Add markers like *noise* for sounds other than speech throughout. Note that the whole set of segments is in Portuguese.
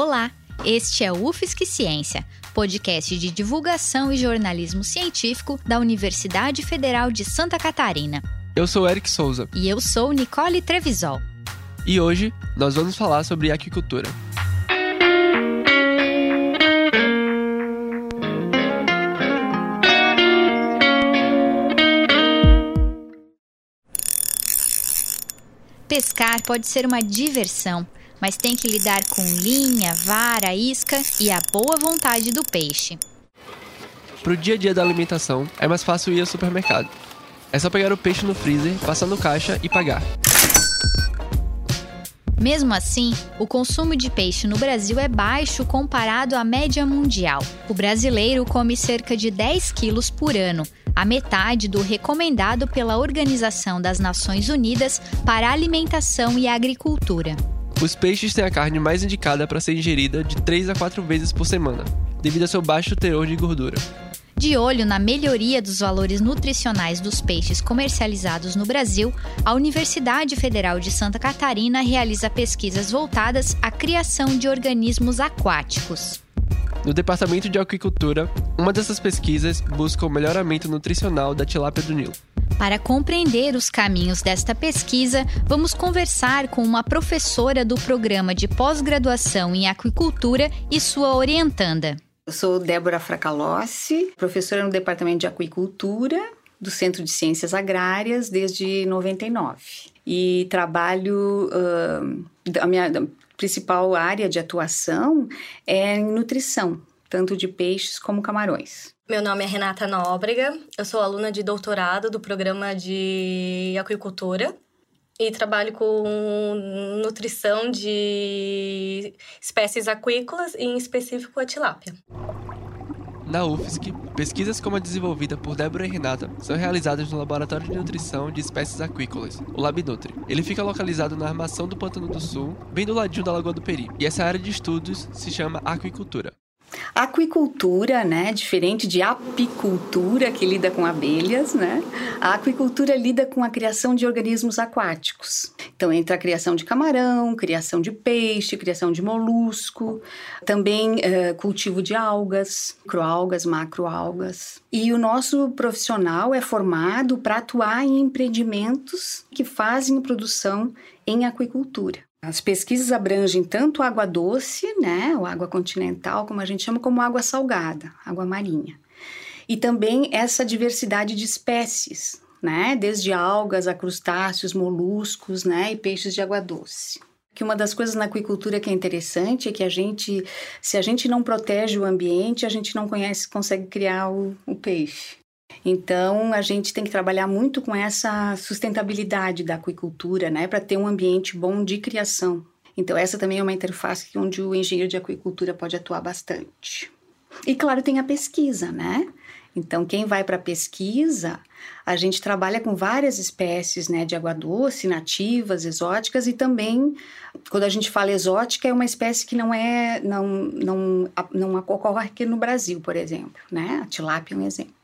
Olá, este é o UFSC Ciência, podcast de divulgação e jornalismo científico da Universidade Federal de Santa Catarina. Eu sou Eric Souza. E eu sou Nicole Trevisol. E hoje nós vamos falar sobre aquicultura. Pescar pode ser uma diversão, mas tem que lidar com linha, vara, isca e a boa vontade do peixe. Para o dia a dia da alimentação, é mais fácil ir ao supermercado. É só pegar o peixe no freezer, passar no caixa e pagar. Mesmo assim, o consumo de peixe no Brasil é baixo comparado à média mundial. O brasileiro come cerca de 10 quilos por ano, a metade do recomendado pela Organização das Nações Unidas para a Alimentação e Agricultura. Os peixes têm a carne mais indicada para ser ingerida de 3 a 4 vezes por semana, devido ao seu baixo teor de gordura. De olho na melhoria dos valores nutricionais dos peixes comercializados no Brasil, a Universidade Federal de Santa Catarina realiza pesquisas voltadas à criação de organismos aquáticos. No Departamento de Aquicultura, uma dessas pesquisas busca o melhoramento nutricional da tilápia do Nilo. Para compreender os caminhos desta pesquisa, vamos conversar com uma professora do programa de pós-graduação em aquicultura e sua orientanda. Eu sou Débora Fracalossi, professora no Departamento de Aquicultura do Centro de Ciências Agrárias desde 99. E trabalho, uh, a minha principal área de atuação é em nutrição, tanto de peixes como camarões. Meu nome é Renata Nóbrega, eu sou aluna de doutorado do programa de aquicultura e trabalho com nutrição de espécies aquícolas, em específico a tilápia. Na UFSC, pesquisas como a desenvolvida por Débora e Renata são realizadas no Laboratório de Nutrição de Espécies Aquícolas, o LabNutri. Ele fica localizado na armação do Pântano do Sul, bem do ladinho da Lagoa do Peri, e essa área de estudos se chama aquicultura. Aquicultura, né, diferente de apicultura, que lida com abelhas, né? A aquicultura lida com a criação de organismos aquáticos. Então, entra a criação de camarão, criação de peixe, criação de molusco, também uh, cultivo de algas, microalgas, macroalgas. E o nosso profissional é formado para atuar em empreendimentos que fazem produção em aquicultura. As pesquisas abrangem tanto água doce, né, ou água continental, como a gente chama, como água salgada, água marinha. E também essa diversidade de espécies, né, desde algas a crustáceos, moluscos, né, e peixes de água doce. Que uma das coisas na aquicultura que é interessante é que a gente, se a gente não protege o ambiente, a gente não conhece, consegue criar o, o peixe. Então, a gente tem que trabalhar muito com essa sustentabilidade da aquicultura, né, para ter um ambiente bom de criação. Então, essa também é uma interface onde o engenheiro de aquicultura pode atuar bastante. E, claro, tem a pesquisa, né? Então, quem vai para a pesquisa, a gente trabalha com várias espécies né, de água doce, nativas, exóticas, e também, quando a gente fala exótica, é uma espécie que não é, não, não, não ocorre aqui no Brasil, por exemplo, né? A tilápia é um exemplo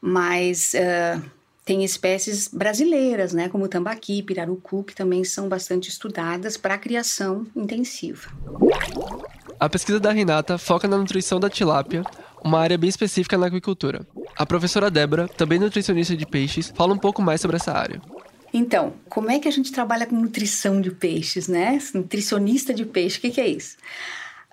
mas uh, tem espécies brasileiras, né, como tambaqui, pirarucu, que também são bastante estudadas para criação intensiva. A pesquisa da Renata foca na nutrição da tilápia, uma área bem específica na aquicultura. A professora Débora, também nutricionista de peixes, fala um pouco mais sobre essa área. Então, como é que a gente trabalha com nutrição de peixes, né? Nutricionista de peixe, o que, que é isso?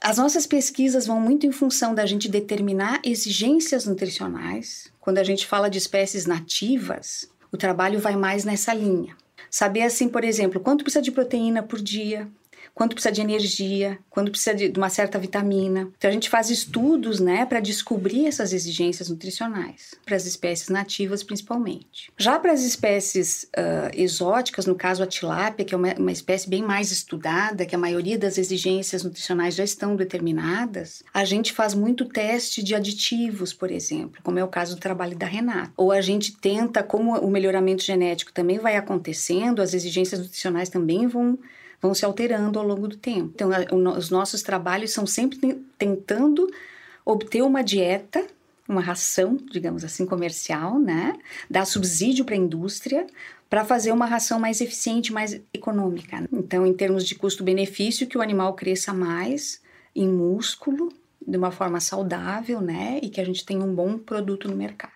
As nossas pesquisas vão muito em função da gente determinar exigências nutricionais. Quando a gente fala de espécies nativas, o trabalho vai mais nessa linha. Saber assim, por exemplo, quanto precisa de proteína por dia, quanto precisa de energia, quanto precisa de uma certa vitamina. Então a gente faz estudos, né, para descobrir essas exigências nutricionais para as espécies nativas principalmente. Já para as espécies uh, exóticas, no caso a tilápia, que é uma, uma espécie bem mais estudada, que a maioria das exigências nutricionais já estão determinadas, a gente faz muito teste de aditivos, por exemplo, como é o caso do trabalho da Renata. Ou a gente tenta, como o melhoramento genético também vai acontecendo, as exigências nutricionais também vão vão se alterando ao longo do tempo. Então, os nossos trabalhos são sempre tentando obter uma dieta uma ração, digamos assim, comercial, né? Dar subsídio para a indústria para fazer uma ração mais eficiente, mais econômica. Então, em termos de custo-benefício, que o animal cresça mais em músculo, de uma forma saudável, né? E que a gente tenha um bom produto no mercado.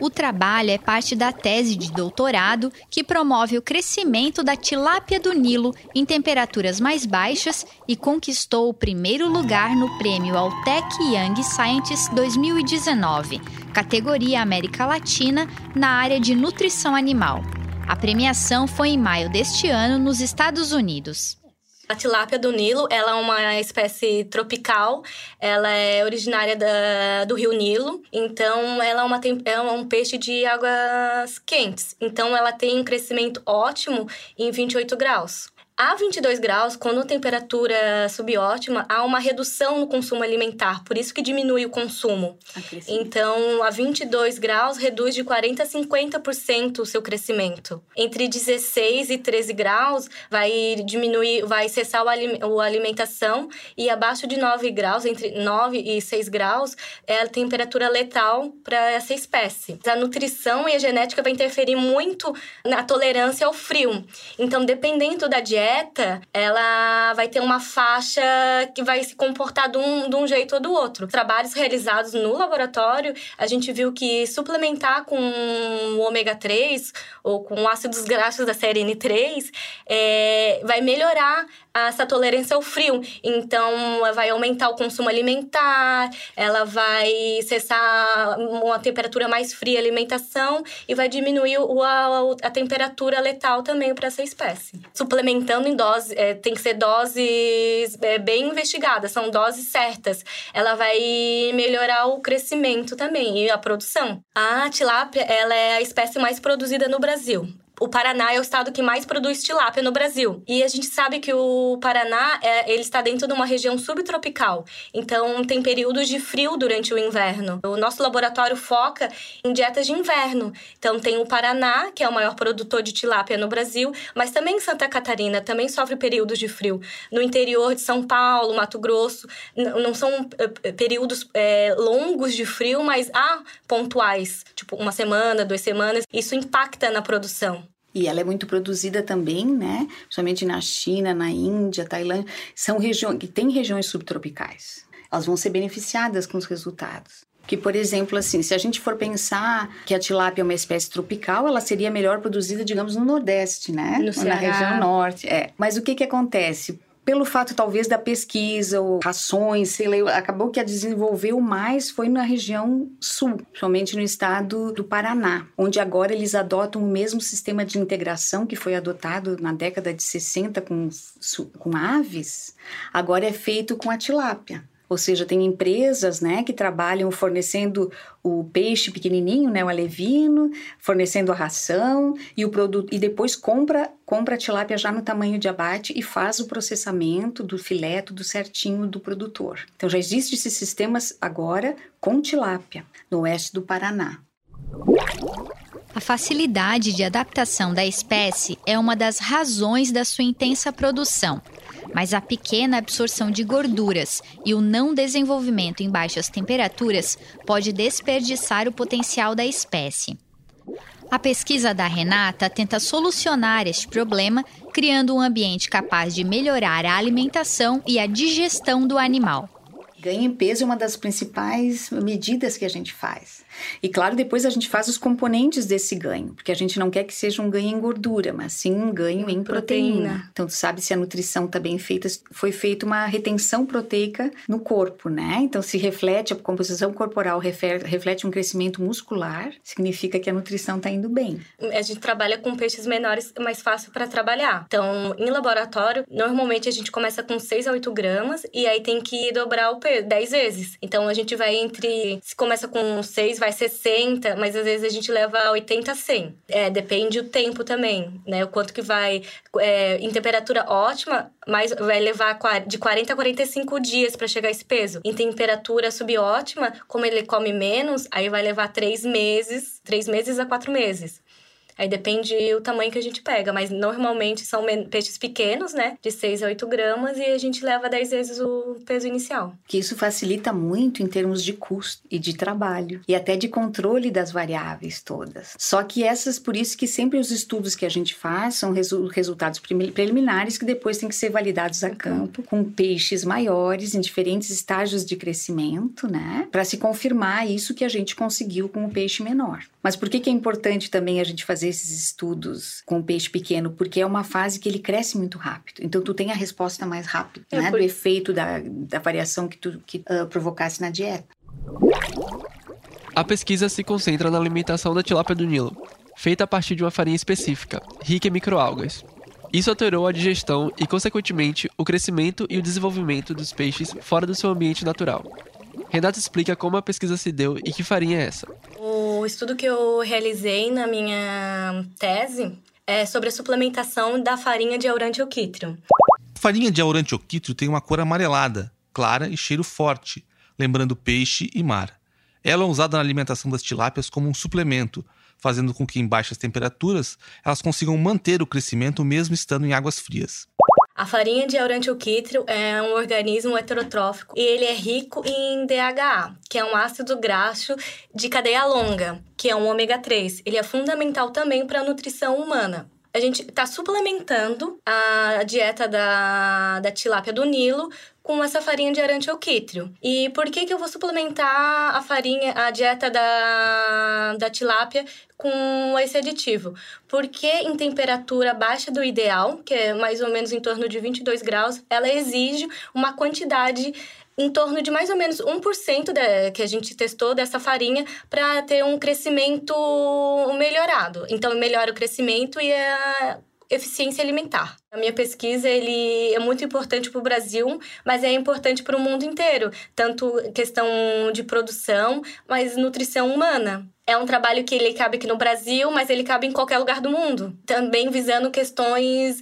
O trabalho é parte da tese de doutorado que promove o crescimento da tilápia do Nilo em temperaturas mais baixas e conquistou o primeiro lugar no prêmio Altec Young Scientist 2019, categoria América Latina, na área de nutrição animal. A premiação foi em maio deste ano nos Estados Unidos. A tilápia do Nilo, ela é uma espécie tropical, ela é originária da, do rio Nilo, então ela é, uma, é um peixe de águas quentes. Então ela tem um crescimento ótimo em 28 graus. A 22 graus, quando a temperatura subótima, há uma redução no consumo alimentar, por isso que diminui o consumo. Então, a 22 graus reduz de 40 a 50% o seu crescimento. Entre 16 e 13 graus, vai diminuir, vai cessar o a alimentação e abaixo de 9 graus, entre 9 e 6 graus, é a temperatura letal para essa espécie. A nutrição e a genética vai interferir muito na tolerância ao frio. Então, dependendo da dieta dieta, ela vai ter uma faixa que vai se comportar de um, de um jeito ou do outro. Trabalhos realizados no laboratório, a gente viu que suplementar com o ômega 3 ou com ácidos graxos da série N3 é, vai melhorar essa tolerância ao frio. Então, vai aumentar o consumo alimentar, ela vai cessar uma temperatura mais fria a alimentação e vai diminuir o, a, a temperatura letal também para essa espécie. Suplementando em doses, é, tem que ser doses é, bem investigadas, são doses certas. Ela vai melhorar o crescimento também e a produção. A tilápia, ela é a espécie mais produzida no Brasil Brasil o Paraná é o estado que mais produz tilápia no Brasil. E a gente sabe que o Paraná é, ele está dentro de uma região subtropical. Então tem períodos de frio durante o inverno. O nosso laboratório foca em dietas de inverno. Então tem o Paraná, que é o maior produtor de tilápia no Brasil, mas também Santa Catarina também sofre períodos de frio. No interior de São Paulo, Mato Grosso, não são eh, períodos é, longos de frio, mas há pontuais, tipo uma semana, duas semanas. Isso impacta na produção. E ela é muito produzida também, né? Principalmente na China, na Índia, Tailândia. São regiões que têm regiões subtropicais. Elas vão ser beneficiadas com os resultados. Que, por exemplo, assim, se a gente for pensar que a tilápia é uma espécie tropical, ela seria melhor produzida, digamos, no Nordeste, né? No na região Norte. É. Mas o que que acontece? Pelo fato talvez da pesquisa ou rações, sei lá, acabou que a desenvolveu mais foi na região sul, principalmente no estado do Paraná, onde agora eles adotam o mesmo sistema de integração que foi adotado na década de 60 com, com aves, agora é feito com a tilápia. Ou seja, tem empresas né, que trabalham fornecendo o peixe pequenininho, né, o alevino, fornecendo a ração e o produto e depois compra compra a tilápia já no tamanho de abate e faz o processamento do filé tudo certinho do produtor. Então já existe esses sistemas agora com tilápia no oeste do Paraná. A facilidade de adaptação da espécie é uma das razões da sua intensa produção mas a pequena absorção de gorduras e o não desenvolvimento em baixas temperaturas pode desperdiçar o potencial da espécie. A pesquisa da Renata tenta solucionar este problema, criando um ambiente capaz de melhorar a alimentação e a digestão do animal. Ganho em peso é uma das principais medidas que a gente faz. E claro, depois a gente faz os componentes desse ganho, porque a gente não quer que seja um ganho em gordura, mas sim um ganho em proteína. proteína. Então, tu sabe se a nutrição está bem feita, foi feita uma retenção proteica no corpo, né? Então, se reflete, a composição corporal reflete um crescimento muscular, significa que a nutrição está indo bem. A gente trabalha com peixes menores, mais fácil para trabalhar. Então, em laboratório, normalmente a gente começa com 6 a 8 gramas e aí tem que dobrar o peso 10 vezes. Então, a gente vai entre. Se começa com 6, vai 60, mas às vezes a gente leva 80 a 100. É, depende o tempo também, né? O quanto que vai... É, em temperatura ótima, mas vai levar de 40 a 45 dias para chegar esse peso. Em temperatura subótima, como ele come menos, aí vai levar 3 meses, 3 meses a 4 meses. Aí depende o tamanho que a gente pega, mas normalmente são peixes pequenos, né? De 6 a 8 gramas e a gente leva 10 vezes o peso inicial. Que isso facilita muito em termos de custo e de trabalho e até de controle das variáveis todas. Só que essas, por isso que sempre os estudos que a gente faz são resu resultados preliminares que depois têm que ser validados a campo com peixes maiores em diferentes estágios de crescimento, né? Para se confirmar isso que a gente conseguiu com o peixe menor. Mas por que, que é importante também a gente fazer esses estudos com o peixe pequeno? Porque é uma fase que ele cresce muito rápido. Então, tu tem a resposta mais rápida, é né? Por... Do efeito da, da variação que tu que, uh, provocasse na dieta. A pesquisa se concentra na alimentação da tilápia do Nilo, feita a partir de uma farinha específica, rica em microalgas. Isso alterou a digestão e, consequentemente, o crescimento e o desenvolvimento dos peixes fora do seu ambiente natural. Renata explica como a pesquisa se deu e que farinha é essa. O estudo que eu realizei na minha tese é sobre a suplementação da farinha de Aurantiochytrium. A farinha de Aurantiochytrium tem uma cor amarelada, clara e cheiro forte, lembrando peixe e mar. Ela é usada na alimentação das tilápias como um suplemento, fazendo com que em baixas temperaturas elas consigam manter o crescimento mesmo estando em águas frias. A farinha de aurantiocítrio é um organismo heterotrófico e ele é rico em DHA, que é um ácido graxo de cadeia longa, que é um ômega 3. Ele é fundamental também para a nutrição humana. A gente está suplementando a dieta da, da tilápia do Nilo com essa farinha de arantioquítrio. E por que, que eu vou suplementar a farinha, a dieta da, da tilápia com esse aditivo? Porque em temperatura baixa do ideal, que é mais ou menos em torno de 22 graus, ela exige uma quantidade em torno de mais ou menos 1% de, que a gente testou dessa farinha para ter um crescimento melhorado. Então, melhora o crescimento e a eficiência alimentar. A minha pesquisa ele é muito importante para o Brasil, mas é importante para o mundo inteiro, tanto questão de produção, mas nutrição humana. É um trabalho que ele cabe aqui no Brasil, mas ele cabe em qualquer lugar do mundo. Também visando questões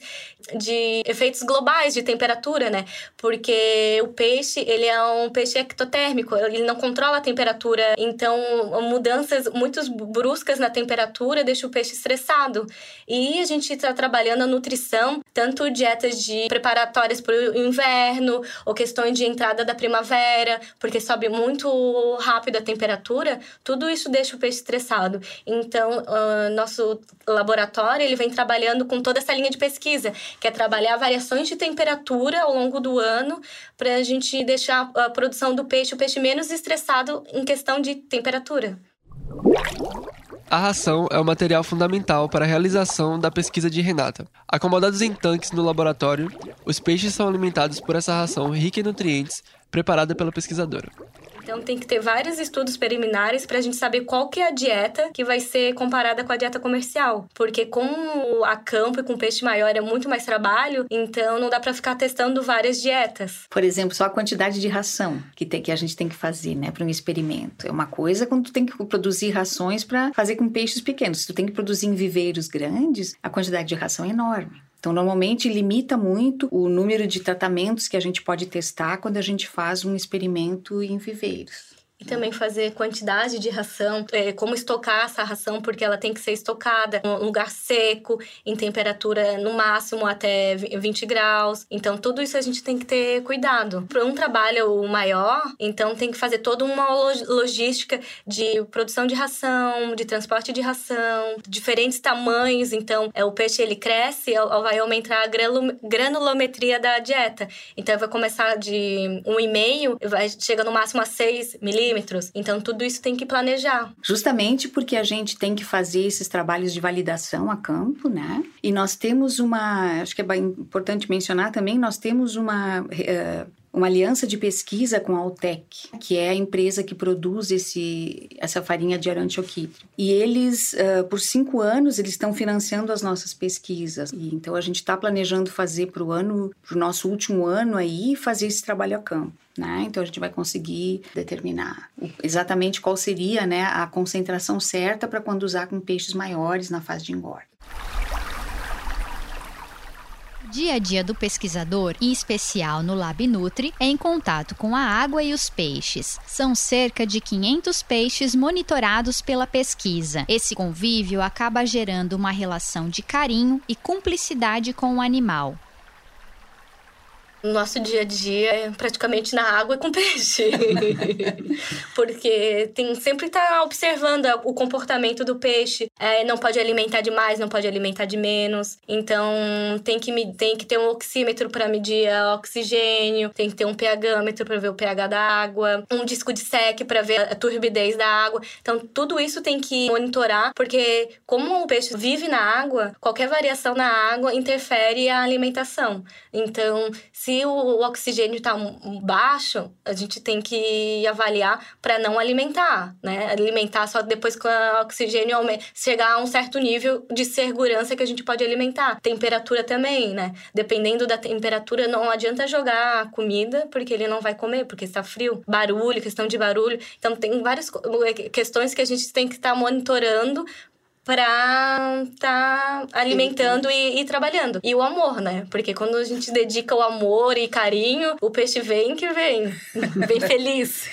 de efeitos globais de temperatura, né? Porque o peixe, ele é um peixe ectotérmico, ele não controla a temperatura, então mudanças muito bruscas na temperatura deixam o peixe estressado. E a gente está trabalhando a nutrição, dietas de preparatórias para o inverno, ou questões de entrada da primavera, porque sobe muito rápido a temperatura, tudo isso deixa o peixe estressado. Então, uh, nosso laboratório, ele vem trabalhando com toda essa linha de pesquisa, que é trabalhar variações de temperatura ao longo do ano para a gente deixar a produção do peixe, o peixe menos estressado em questão de temperatura. A ração é o material fundamental para a realização da pesquisa de Renata. Acomodados em tanques no laboratório, os peixes são alimentados por essa ração rica em nutrientes preparada pela pesquisadora. Então tem que ter vários estudos preliminares para a gente saber qual que é a dieta que vai ser comparada com a dieta comercial, porque com a campo e com peixe maior é muito mais trabalho, então não dá para ficar testando várias dietas. Por exemplo, só a quantidade de ração que tem que a gente tem que fazer, né, para um experimento. É uma coisa quando tu tem que produzir rações para fazer com peixes pequenos. Se tu tem que produzir em viveiros grandes, a quantidade de ração é enorme. Então, normalmente limita muito o número de tratamentos que a gente pode testar quando a gente faz um experimento em viveiros. E também fazer quantidade de ração, é, como estocar essa ração, porque ela tem que ser estocada em lugar seco, em temperatura no máximo até 20 graus. Então, tudo isso a gente tem que ter cuidado. Para um trabalho maior, então tem que fazer toda uma logística de produção de ração, de transporte de ração, diferentes tamanhos. Então, é, o peixe ele cresce, vai aumentar a granulometria da dieta. Então, vai começar de 1,5, vai chega no máximo a 6 milímetros Então, tudo isso tem que planejar. Justamente porque a gente tem que fazer esses trabalhos de validação a campo, né? E nós temos uma, acho que é importante mencionar também, nós temos uma. Uh, uma aliança de pesquisa com a Altec, que é a empresa que produz esse, essa farinha de arantioquítrio. E eles, uh, por cinco anos, eles estão financiando as nossas pesquisas. E, então, a gente está planejando fazer para o ano, para o nosso último ano aí, fazer esse trabalho a campo. Né? Então a gente vai conseguir determinar exatamente qual seria né, a concentração certa para quando usar com peixes maiores na fase de engorda. dia a dia do pesquisador, em especial no Lab Nutri, é em contato com a água e os peixes. São cerca de 500 peixes monitorados pela pesquisa. Esse convívio acaba gerando uma relação de carinho e cumplicidade com o animal nosso dia a dia é praticamente na água com peixe. *laughs* Porque tem sempre tá observando o comportamento do peixe. É, não pode alimentar demais, não pode alimentar de menos. Então tem que, tem que ter um oxímetro para medir o oxigênio, tem que ter um pHmetro para ver o pH da água, um disco de sec para ver a turbidez da água. Então tudo isso tem que monitorar, porque como o peixe vive na água, qualquer variação na água interfere a alimentação. Então, se se o, oxigênio está baixo, a gente tem que avaliar para não alimentar, né? Alimentar só depois que o oxigênio chegar a um certo nível de segurança que a gente pode alimentar. Temperatura também, né? Dependendo da temperatura, não adianta jogar comida, porque ele não vai comer, porque está frio. Barulho, questão de barulho. Então, tem várias questões que a gente tem que estar tá monitorando estar tá alimentando e, e, trabalhando. E o amor, né? Porque quando a gente dedica o amor e carinho, o peixe vem que vem. *laughs* vem feliz.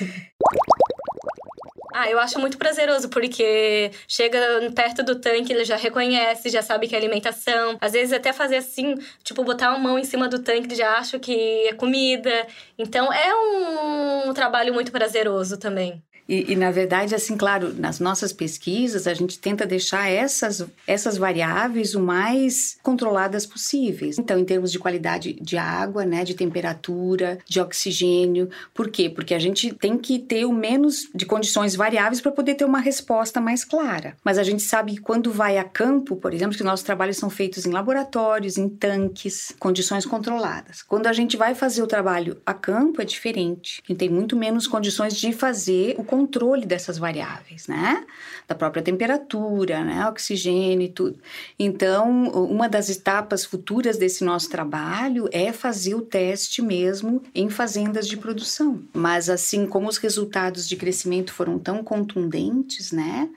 Ah, eu acho muito prazeroso, porque chega perto do tanque, ele já reconhece, já sabe que é alimentação. Às vezes até fazer assim, tipo, botar a mão em cima do tanque, ele já acha que é comida. Então é um trabalho muito prazeroso também. E, e, na verdade, assim, claro, nas nossas pesquisas, a gente tenta deixar essas, essas variáveis o mais controladas possíveis. Então, em termos de qualidade de água, né, de temperatura, de oxigênio. Por quê? Porque a gente tem que ter o menos de condições variáveis para poder ter uma resposta mais clara. Mas a gente sabe que quando vai a campo, por exemplo, que nossos trabalhos são feitos em laboratórios, em tanques, condições controladas. Quando a gente vai fazer o trabalho a campo, é diferente. A gente tem muito menos condições de fazer o controle dessas variáveis, né? Da própria temperatura, né? Oxigênio e tudo. Então, uma das etapas futuras desse nosso trabalho é fazer o teste mesmo em fazendas de produção. Mas, assim como os resultados de crescimento foram tão contundentes, né?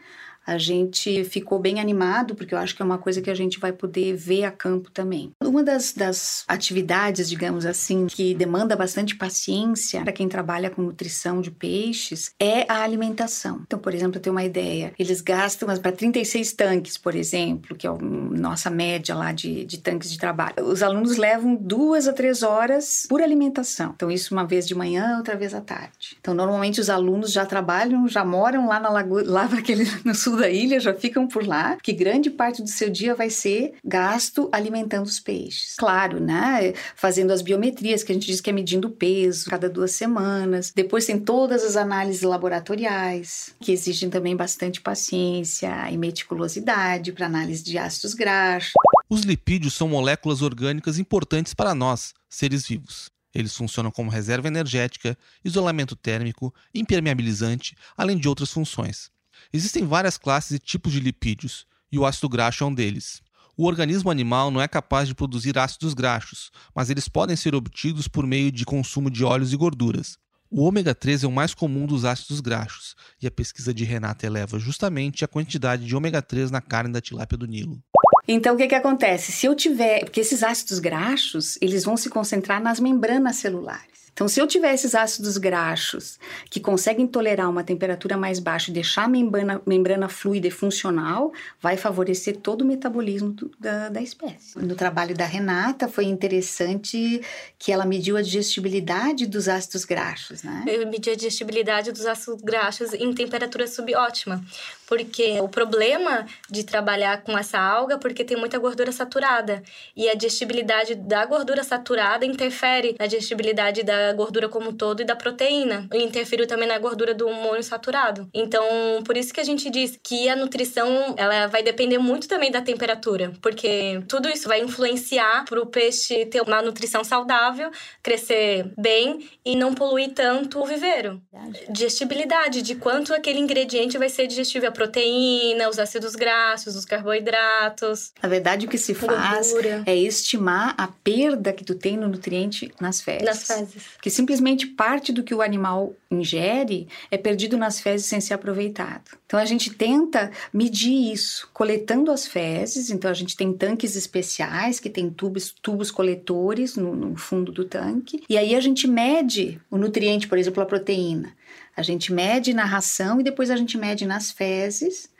A gente ficou bem animado, porque eu acho que é uma coisa que a gente vai poder ver a campo também. Uma das, das atividades, digamos assim, que demanda bastante paciência para quem trabalha com nutrição de peixes é a alimentação. Então, por exemplo, eu tenho uma ideia: eles gastam para 36 tanques, por exemplo, que é a nossa média lá de, de tanques de trabalho. Os alunos levam duas a três horas por alimentação. Então, isso uma vez de manhã, outra vez à tarde. Então, normalmente os alunos já trabalham, já moram lá na lagoa, lá aquele, *laughs* no sul sul da ilha já ficam por lá, que grande parte do seu dia vai ser gasto alimentando os peixes. Claro, né? Fazendo as biometrias, que a gente diz que é medindo o peso cada duas semanas. Depois tem todas as análises laboratoriais, que exigem também bastante paciência e meticulosidade para análise de ácidos graxos. Os lipídios são moléculas orgânicas importantes para nós, seres vivos. Eles funcionam como reserva energética, isolamento térmico, impermeabilizante, além de outras funções. Existem várias classes e tipos de lipídios, e o ácido graxo é um deles. O organismo animal não é capaz de produzir ácidos graxos, mas eles podem ser obtidos por meio de consumo de óleos e gorduras. O ômega 3 é o mais comum dos ácidos graxos, e a pesquisa de Renata eleva justamente a quantidade de ômega 3 na carne da tilápia do Nilo. Então, o que, que acontece? Se eu tiver. Porque esses ácidos graxos, eles vão se concentrar nas membranas celulares. Então, se eu tiver esses ácidos graxos que conseguem tolerar uma temperatura mais baixa e deixar a membrana, membrana fluida e funcional, vai favorecer todo o metabolismo do, da, da espécie. No trabalho da Renata, foi interessante que ela mediu a digestibilidade dos ácidos graxos, né? Eu medi a digestibilidade dos ácidos graxos em temperatura subótima, porque o problema de trabalhar com essa alga porque tem muita gordura saturada e a digestibilidade da gordura saturada interfere na digestibilidade da gordura como um todo e da proteína. E interferiu também na gordura do monoinsaturado. Então, por isso que a gente diz que a nutrição, ela vai depender muito também da temperatura, porque tudo isso vai influenciar para o peixe ter uma nutrição saudável, crescer bem e não poluir tanto o viveiro. Digestibilidade, de quanto aquele ingrediente vai ser digestível, a proteína, os ácidos graxos, os carboidratos. Na verdade, o que se faz Gordura. é estimar a perda que tu tem no nutriente nas fezes. Nas fezes. Que simplesmente parte do que o animal ingere é perdido nas fezes sem ser aproveitado. Então a gente tenta medir isso, coletando as fezes. Então a gente tem tanques especiais que tem tubos, tubos coletores no, no fundo do tanque. E aí a gente mede o nutriente, por exemplo, a proteína. A gente mede na ração e depois a gente mede nas fezes.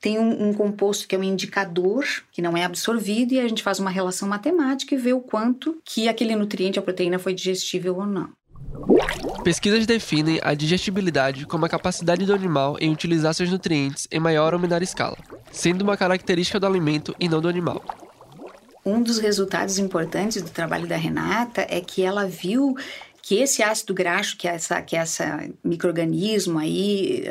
Tem um, um composto que é um indicador, que não é absorvido, e a gente faz uma relação matemática e vê o quanto que aquele nutriente, a proteína, foi digestível ou não. Pesquisas definem a digestibilidade como a capacidade do animal em utilizar seus nutrientes em maior ou menor escala, sendo uma característica do alimento e não do animal. Um dos resultados importantes do trabalho da Renata é que ela viu que esse ácido graxo, que é essa, que é essa microorganismo aí,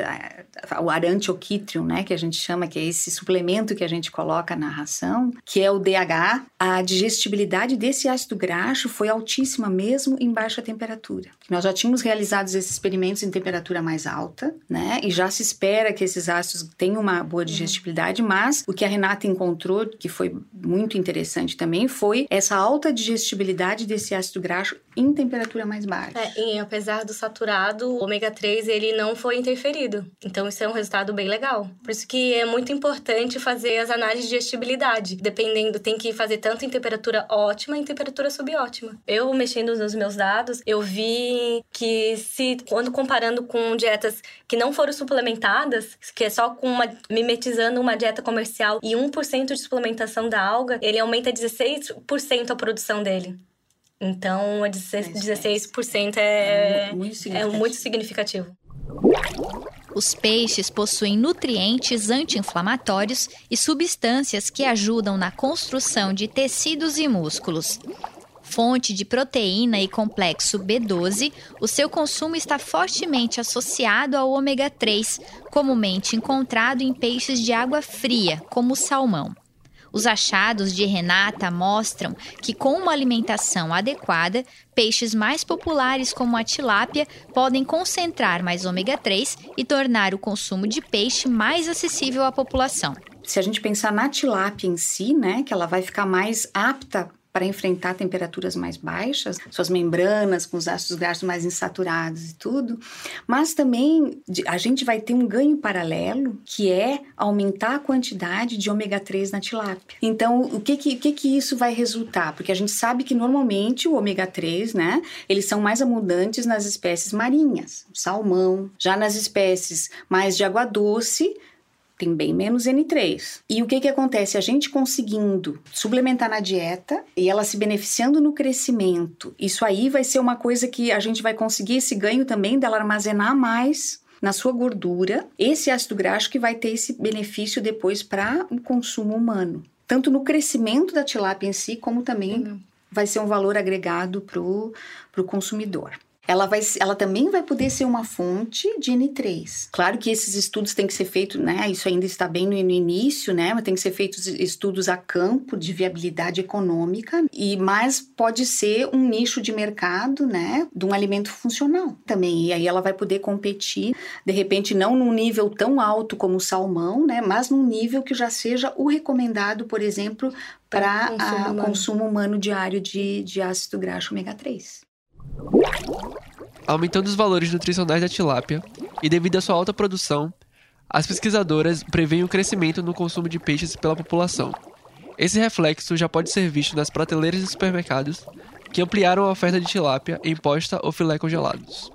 o arantioquitrium, né, que a gente chama, que é esse suplemento que a gente coloca na ração, que é o DH, a digestibilidade desse ácido graxo foi altíssima mesmo em baixa temperatura. Nós já tínhamos realizado esses experimentos em temperatura mais alta, né, e já se espera que esses ácidos tenham uma boa digestibilidade, mas o que a Renata encontrou, que foi muito interessante também, foi essa alta digestibilidade desse ácido graxo em temperatura mais baixa. É, e apesar do saturado, o ômega 3 ele não foi interferido. Então isso é um resultado bem legal. Por isso que é muito importante fazer as análises de digestibilidade. Dependendo, tem que fazer tanto em temperatura ótima e em temperatura subótima. Eu mexendo nos meus dados, eu vi que se quando comparando com dietas que não foram suplementadas, que é só com uma mimetizando uma dieta comercial e 1% de suplementação da alga, ele aumenta 16% a produção dele. Então, 16% é, É muito é muito significativo. Os peixes possuem nutrientes anti-inflamatórios e substâncias que ajudam na construção de tecidos e músculos. Fonte de proteína e complexo B12, o seu consumo está fortemente associado ao ômega 3, comumente encontrado em peixes de água fria, como o salmão. Os achados de Renata mostram que, com uma alimentação adequada, peixes mais populares como a tilápia podem concentrar mais ômega 3 e tornar o consumo de peixe mais acessível à população. Se a gente pensar na tilápia em si, né, que ela vai ficar mais apta para enfrentar temperaturas mais baixas, suas membranas com os ácidos graxos mais insaturados e tudo, mas também a gente vai ter um ganho paralelo que é aumentar a quantidade de ômega 3 na tilápia. Então, o que que, o que que isso vai resultar? Porque a gente sabe que normalmente o ômega 3, né, eles são mais abundantes nas espécies marinhas, salmão, já nas espécies mais de água doce, tem bem menos N3. E o que que acontece? A gente conseguindo suplementar na dieta e ela se beneficiando no crescimento, isso aí vai ser uma coisa que a gente vai conseguir esse ganho também dela armazenar mais na sua gordura, esse ácido graxo que vai ter esse benefício depois para o consumo humano. Tanto no crescimento da tilápia em si, como também Uhum. vai ser um valor agregado para o consumidor ela, vai, ela também vai poder ser uma fonte de N3. Claro que esses estudos têm que ser feitos, né? Isso ainda está bem no, início, né? Mas tem que ser feitos estudos a campo de viabilidade econômica, e mas pode ser um nicho de mercado, né? De um alimento funcional também. E aí ela vai poder competir, de repente, não num nível tão alto como o salmão, né? Mas num nível que já seja o recomendado, por exemplo, para consumo o humano. consumo humano diário de, de ácido graxo ômega 3. Aumentando os valores nutricionais da tilápia e devido à sua alta produção, as pesquisadoras preveem o crescimento no consumo de peixes pela população. Esse reflexo já pode ser visto nas prateleiras dos supermercados, que ampliaram a oferta de tilápia em posta ou filé congelados.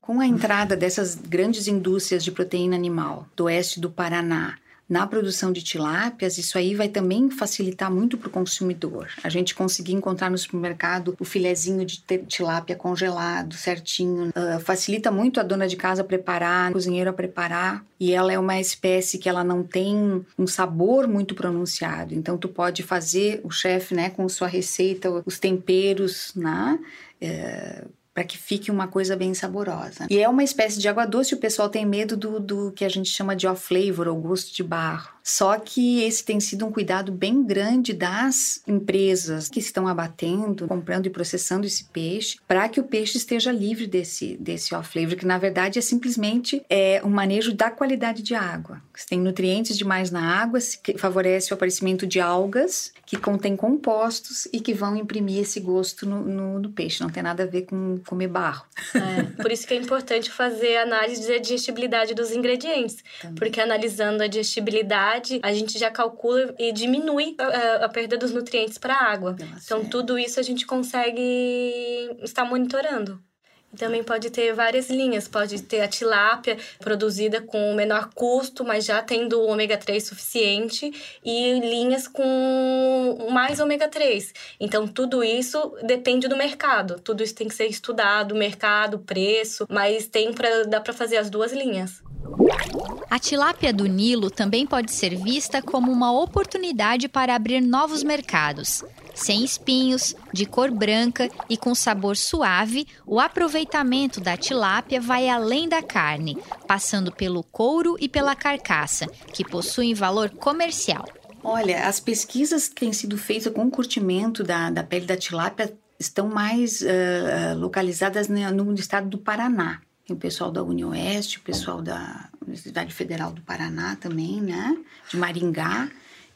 Com a entrada dessas grandes indústrias de proteína animal do oeste do Paraná na produção de tilápias, isso aí vai também facilitar muito para o consumidor. A gente conseguir encontrar no supermercado o filezinho de tilápia congelado, certinho, ah, facilita muito a dona de casa preparar, o cozinheiro a preparar. E ela é uma espécie que ela não tem um sabor muito pronunciado. Então tu pode fazer o chefe, né, com sua receita, os temperos, né? para para que fique uma coisa bem saborosa. E é uma espécie de água doce, o pessoal tem medo do, do que a gente chama de off flavor ou gosto de barro. Só que esse tem sido um cuidado bem grande das empresas que estão abatendo, comprando e processando esse peixe, para que o peixe esteja livre desse, desse off-flavor, que na verdade é simplesmente é, um manejo da qualidade de água. Se tem nutrientes demais na água, que favorece o aparecimento de algas que contêm compostos e que vão imprimir esse gosto no, no, no peixe. Não tem nada a ver com comer barro. É, por isso que é importante fazer análise de digestibilidade dos ingredientes, Também. porque analisando a digestibilidade a gente já calcula e diminui a, a perda dos nutrientes para a água. Nossa, então, é. tudo isso a gente consegue estar monitorando. Também pode ter várias linhas, pode ter a tilápia produzida com menor custo, mas já tendo ômega 3 suficiente, e linhas com mais ômega 3. Então, tudo isso depende do mercado. Tudo isso tem que ser estudado, mercado, preço, mas tem pra, dá para fazer as duas linhas. A tilápia do Nilo também pode ser vista como uma oportunidade para abrir novos mercados. Sem espinhos, de cor branca e com sabor suave, o aproveitamento da tilápia vai além da carne, passando pelo couro e pela carcaça, que possuem valor comercial. Olha, as pesquisas que têm sido feitas com o curtimento da, da pele da tilápia estão mais uh, localizadas no estado do Paraná. Tem o pessoal da Unioeste, o pessoal da Universidade Federal do Paraná também, né? De Maringá,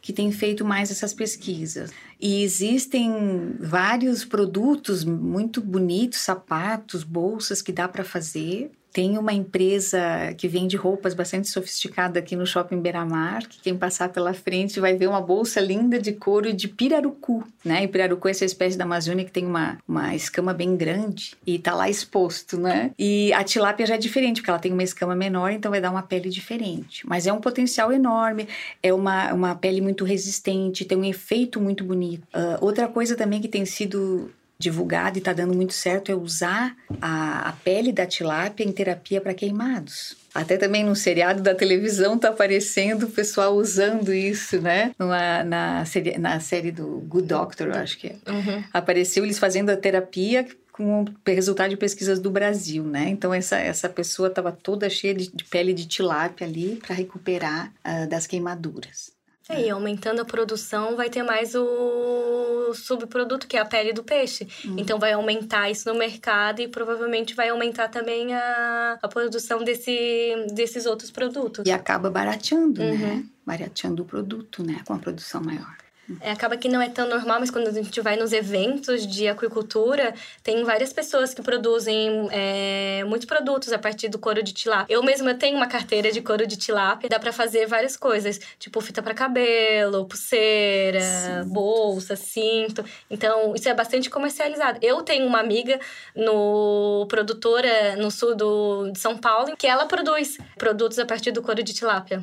que tem feito mais essas pesquisas. E existem vários produtos muito bonitos, sapatos, bolsas que dá para fazer tem uma empresa que vende roupas bastante sofisticada aqui no Shopping Beira-Mar, que quem passar pela frente vai ver uma bolsa linda de couro de pirarucu, né? E pirarucu é essa espécie da Amazônia que tem uma, uma escama bem grande e tá lá exposto, né? E a tilápia já é diferente, porque ela tem uma escama menor, então vai dar uma pele diferente. Mas é um potencial enorme, é uma, uma pele muito resistente, tem um efeito muito bonito. Uh, outra coisa também que tem sido divulgado e está dando muito certo é usar a, a pele da tilápia em terapia para queimados. Até também no seriado da televisão tá aparecendo o pessoal usando isso, né? Numa, na, série, na série do Good Doctor, eu acho que é. Uhum. Apareceu eles fazendo a terapia com o resultado de pesquisas do Brasil, né? Então essa, essa pessoa estava toda cheia de, de, pele de tilápia ali para recuperar uh, das queimaduras. É, e aumentando a produção, vai ter mais o subproduto, que é a pele do peixe. Uhum. Então, vai aumentar isso no mercado e provavelmente vai aumentar também a, a produção desse, desses outros produtos. E acaba barateando, né? uhum. né? Barateando o produto, né? Com a produção maior. É, acaba que não é tão normal, mas quando a gente vai nos eventos de aquicultura, tem várias pessoas que produzem é, muitos produtos a partir do couro de tilápia. Eu mesma tenho uma carteira de couro de tilápia, dá para fazer várias coisas, tipo fita para cabelo, pulseira, Sim. bolsa, cinto. Então, isso é bastante comercializado. Eu tenho uma amiga no produtora no sul do, de São Paulo que ela produz produtos a partir do couro de tilápia.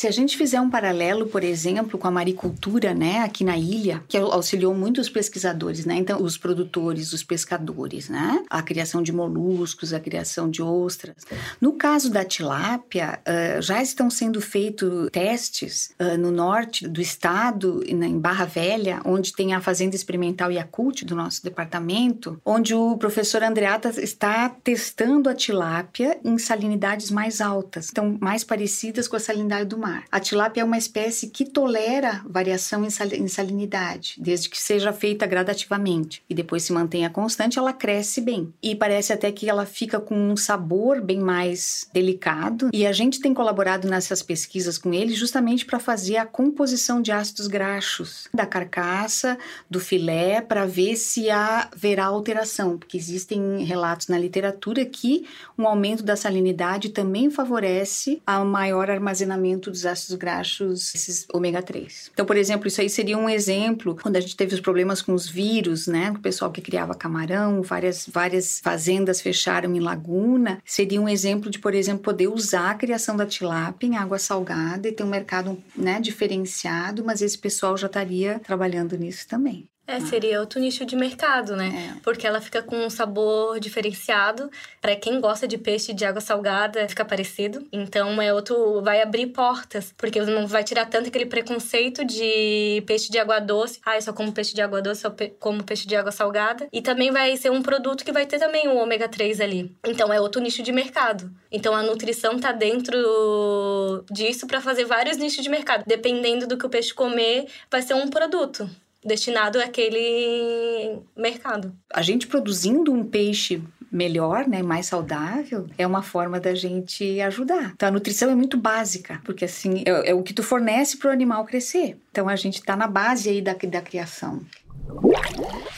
Se a gente fizer um paralelo, por exemplo, com a maricultura, né, aqui na ilha, que auxiliou muito os pesquisadores, né, então os produtores, os pescadores, né, a criação de moluscos, a criação de ostras. No caso da tilápia, uh, já estão sendo feitos testes uh, no norte do estado, em Barra Velha, onde tem a fazenda experimental Yakult do nosso departamento, onde o professor Andreata está testando a tilápia em salinidades mais altas, então mais parecidas com a salinidade do mar. A tilápia é uma espécie que tolera variação em salinidade, desde que seja feita gradativamente e depois se mantenha constante, ela cresce bem. E parece até que ela fica com um sabor bem mais delicado. E a gente tem colaborado nessas pesquisas com ele justamente para fazer a composição de ácidos graxos da carcaça, do filé, para ver se haverá alteração, porque existem relatos na literatura que um aumento da salinidade também favorece a maior armazenamento dos ácidos graxos, esses ômega 3. Então, por exemplo, isso aí seria um exemplo quando a gente teve os problemas com os vírus, né? O pessoal que criava camarão, várias, várias fazendas fecharam em laguna. Seria um exemplo de, por exemplo, poder usar a criação da tilápia em água salgada e ter um mercado né, diferenciado, mas esse pessoal já estaria trabalhando nisso também. É, seria outro nicho de mercado, né? É. Porque ela fica com um sabor diferenciado. Para quem gosta de peixe de água salgada, fica parecido. Então é outro. Vai abrir portas. Porque não vai tirar tanto aquele preconceito de peixe de água doce. Ah, eu só como peixe de água doce, só pe- como peixe de água salgada. E também vai ser um produto que vai ter também o ômega 3 ali. Então é outro nicho de mercado. Então a nutrição tá dentro disso para fazer vários nichos de mercado. Dependendo do que o peixe comer, vai ser um produto destinado àquele mercado. A gente produzindo um peixe melhor, né, mais saudável, é uma forma da gente ajudar. Então a nutrição é muito básica, porque assim é, é o que tu fornece para o animal crescer. Então a gente está na base aí da, da criação.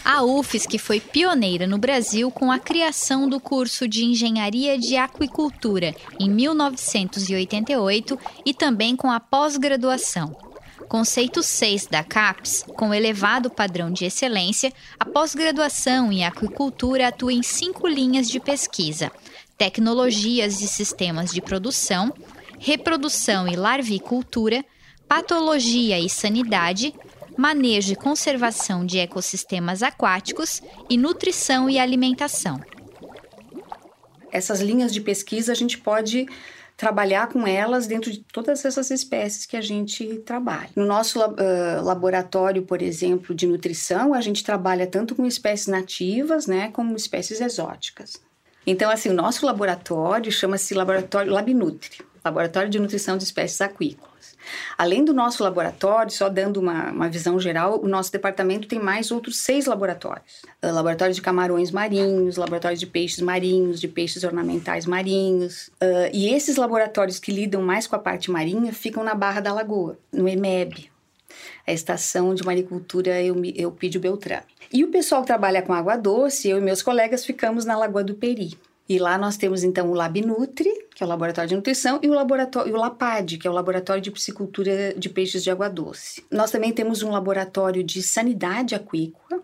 A UFSC foi pioneira no Brasil com a criação do curso de Engenharia de Aquicultura em 1988 e também com a pós-graduação. Conceito 6 da CAPES, com elevado padrão de excelência, a pós-graduação em aquicultura atua em cinco linhas de pesquisa: tecnologias e sistemas de produção, reprodução e larvicultura, patologia e sanidade, manejo e conservação de ecossistemas aquáticos e nutrição e alimentação. Essas linhas de pesquisa a gente pode trabalhar com elas dentro de todas essas espécies que a gente trabalha. No nosso uh, laboratório, por exemplo, de nutrição, a gente trabalha tanto com espécies nativas, né, como espécies exóticas. Então, assim, o nosso laboratório chama-se Laboratório Labnutri, Laboratório de Nutrição de Espécies Aquícolas. Além do nosso laboratório, só dando uma, uma visão geral, o nosso departamento tem mais outros seis laboratórios: uh, laboratório de camarões marinhos, laboratório de peixes marinhos, de peixes ornamentais marinhos. Uh, e esses laboratórios que lidam mais com a parte marinha ficam na Barra da Lagoa, no EMEB, a Estação de Maricultura Eupídio Beltrame. E o pessoal que trabalha com água doce, eu e meus colegas ficamos na Lagoa do Peri. E lá nós temos então o Labnutri, que é o laboratório de nutrição, e o laboratório o LAPAD, que é o laboratório de piscicultura de peixes de água doce. Nós também temos um laboratório de sanidade aquícola,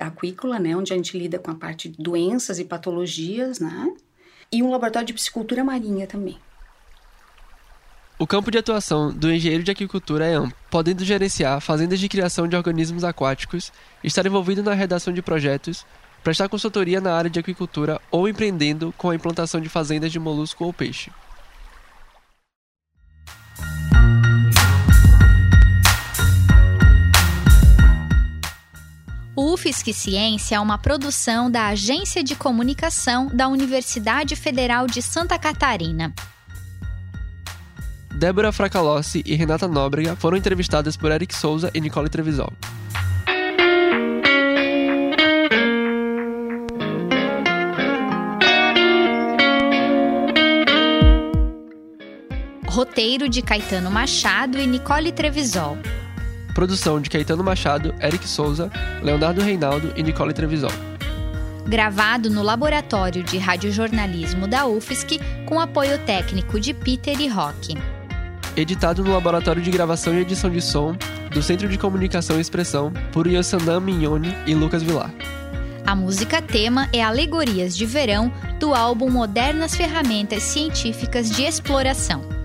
aquícola, né, onde a gente lida com a parte de doenças e patologias, né? E um laboratório de piscicultura marinha também. O campo de atuação do engenheiro de aquicultura é amplo, podendo gerenciar fazendas de criação de organismos aquáticos, estar envolvido na redação de projetos, prestar consultoria na área de aquicultura ou empreendendo com a implantação de fazendas de molusco ou peixe. O UFSC Ciência é uma produção da Agência de Comunicação da Universidade Federal de Santa Catarina. Débora Fracalossi e Renata Nóbrega foram entrevistadas por Eric Souza e Nicole Trevisol. Roteiro de Caetano Machado e Nicole Trevisol. Produção de Caetano Machado, Eric Souza, Leonardo Reinaldo e Nicole Trevisol. Gravado no Laboratório de Radiojornalismo da UFSC, com apoio técnico de Peter e Rock. Editado no Laboratório de Gravação e Edição de Som do Centro de Comunicação e Expressão por Yosandan Mignoni e Lucas Vilar. A música tema é Alegorias de Verão, do álbum Modernas Ferramentas Científicas de Exploração.